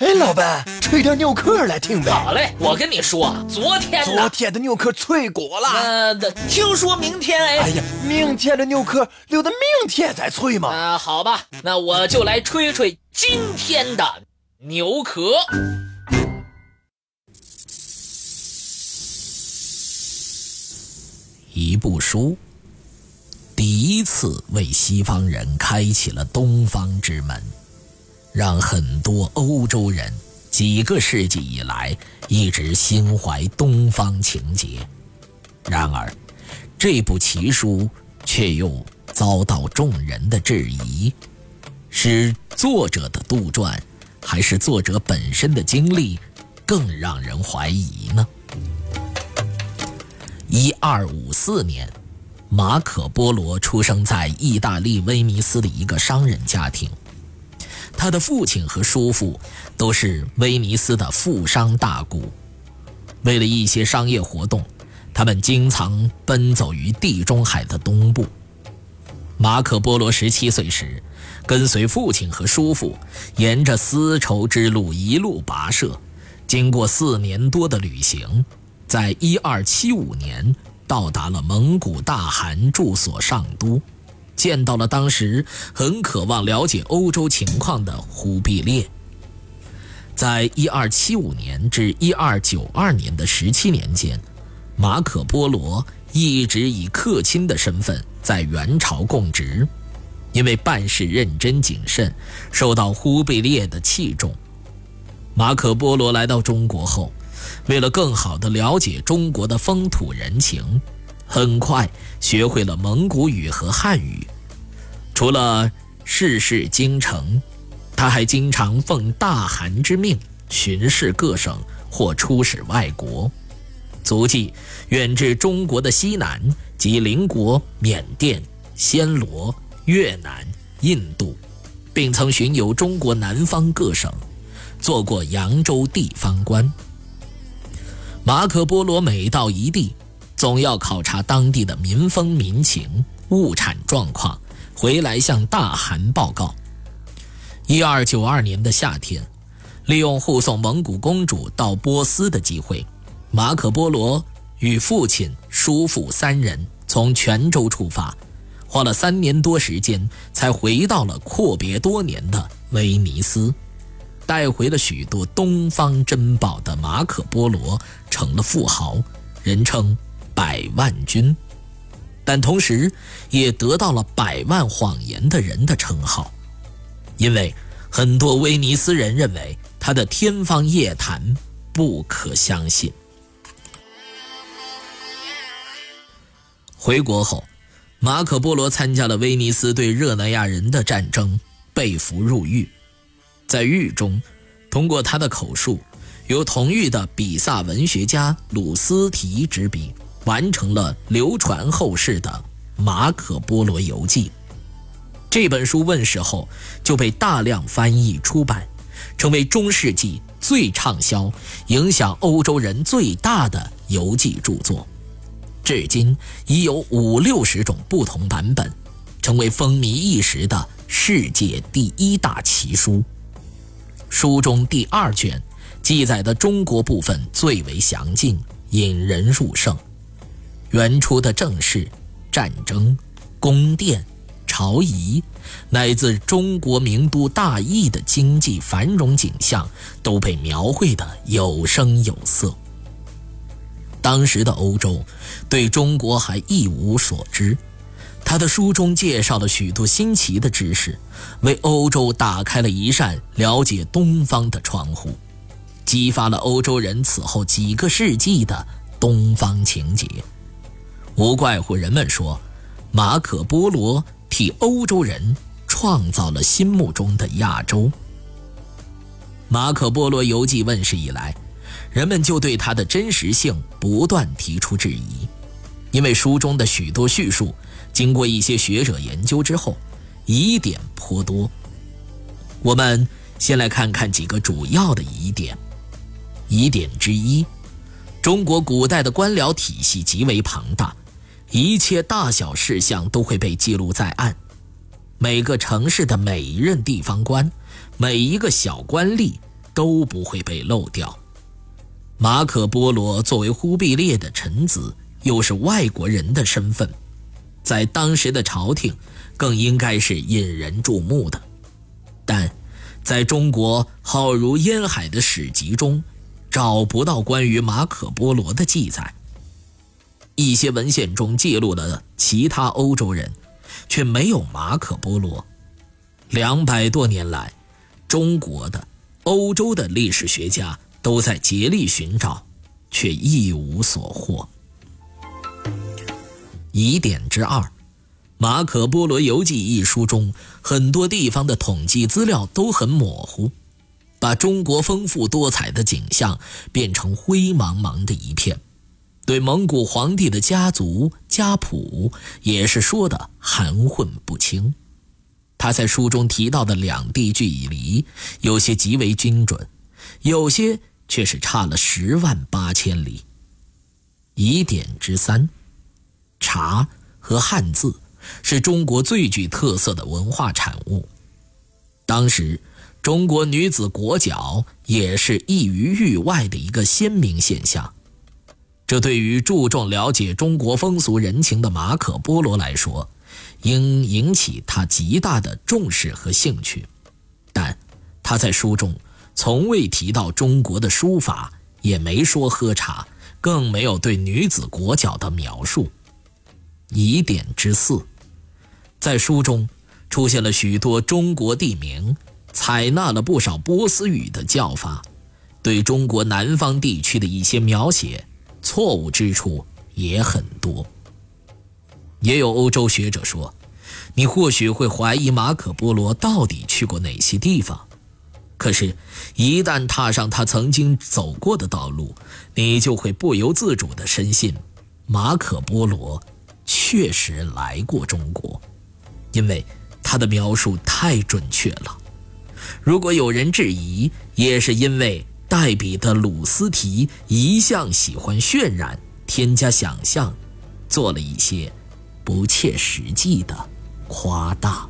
哎，老板，吹点牛壳来听呗。好嘞，我跟你说，昨天昨天的牛壳脆骨了。呃，听说明天哎。哎呀，明天的牛壳留到明天再吹嘛。啊，好吧，那我就来吹吹今天的牛壳。一部书，第一次为西方人开启了东方之门。让很多欧洲人几个世纪以来一直心怀东方情结，然而这部奇书却又遭到众人的质疑：是作者的杜撰，还是作者本身的经历更让人怀疑呢？一二五四年，马可·波罗出生在意大利威尼斯的一个商人家庭。他的父亲和叔父都是威尼斯的富商大贾，为了一些商业活动，他们经常奔走于地中海的东部。马可·波罗十七岁时，跟随父亲和叔父，沿着丝绸之路一路跋涉，经过四年多的旅行，在一二七五年到达了蒙古大汗住所上都。见到了当时很渴望了解欧洲情况的忽必烈。在一二七五年至一二九二年的十七年间，马可·波罗一直以客卿的身份在元朝供职，因为办事认真谨慎，受到忽必烈的器重。马可·波罗来到中国后，为了更好地了解中国的风土人情。很快学会了蒙古语和汉语，除了事事京城，他还经常奉大汗之命巡视各省或出使外国，足迹远至中国的西南及邻国缅甸、暹罗、越南、印度，并曾巡游中国南方各省，做过扬州地方官。马可·波罗每到一地。总要考察当地的民风民情、物产状况，回来向大汗报告。一二九二年的夏天，利用护送蒙古公主到波斯的机会，马可·波罗与父亲、叔父三人从泉州出发，花了三年多时间，才回到了阔别多年的威尼斯。带回了许多东方珍宝的马可·波罗成了富豪，人称。百万军，但同时也得到了“百万谎言的人”的称号，因为很多威尼斯人认为他的天方夜谭不可相信。回国后，马可·波罗参加了威尼斯对热那亚人的战争，被俘入狱。在狱中，通过他的口述，由同狱的比萨文学家鲁斯提执笔。完成了流传后世的《马可·波罗游记》。这本书问世后就被大量翻译出版，成为中世纪最畅销、影响欧洲人最大的游记著作。至今已有五六十种不同版本，成为风靡一时的世界第一大奇书。书中第二卷记载的中国部分最为详尽，引人入胜。原初的政事、战争、宫殿、朝仪，乃至中国名都大邑的经济繁荣景象，都被描绘得有声有色。当时的欧洲对中国还一无所知，他的书中介绍了许多新奇的知识，为欧洲打开了一扇了解东方的窗户，激发了欧洲人此后几个世纪的东方情结。无怪乎人们说，马可·波罗替欧洲人创造了心目中的亚洲。马可·波罗游记问世以来，人们就对它的真实性不断提出质疑，因为书中的许多叙述，经过一些学者研究之后，疑点颇多。我们先来看看几个主要的疑点。疑点之一，中国古代的官僚体系极为庞大。一切大小事项都会被记录在案，每个城市的每一任地方官，每一个小官吏，都不会被漏掉。马可·波罗作为忽必烈的臣子，又是外国人的身份，在当时的朝廷，更应该是引人注目的。但，在中国浩如烟海的史籍中，找不到关于马可·波罗的记载。一些文献中记录了其他欧洲人，却没有马可·波罗。两百多年来，中国的、欧洲的历史学家。都在竭力寻找，却一无所获。疑点之二，《马可·波罗游记》一书中很多地方的统计资料都很模糊，把中国丰富多彩的景象变成灰茫茫的一片。对蒙古皇帝的家族家谱也是说的含混不清。他在书中提到的两地距离，有些极为精准，有些。却是差了十万八千里。疑点之三，茶和汉字是中国最具特色的文化产物。当时，中国女子裹脚也是异于域外的一个鲜明现象。这对于注重了解中国风俗人情的马可·波罗来说，应引起他极大的重视和兴趣。但他在书中。从未提到中国的书法，也没说喝茶，更没有对女子裹脚的描述。疑点之四，在书中出现了许多中国地名，采纳了不少波斯语的叫法，对中国南方地区的一些描写错误之处也很多。也有欧洲学者说，你或许会怀疑马可·波罗到底去过哪些地方。可是，一旦踏上他曾经走过的道路，你就会不由自主地深信，马可·波罗确实来过中国，因为他的描述太准确了。如果有人质疑，也是因为代笔的鲁斯提一向喜欢渲染、添加想象，做了一些不切实际的夸大。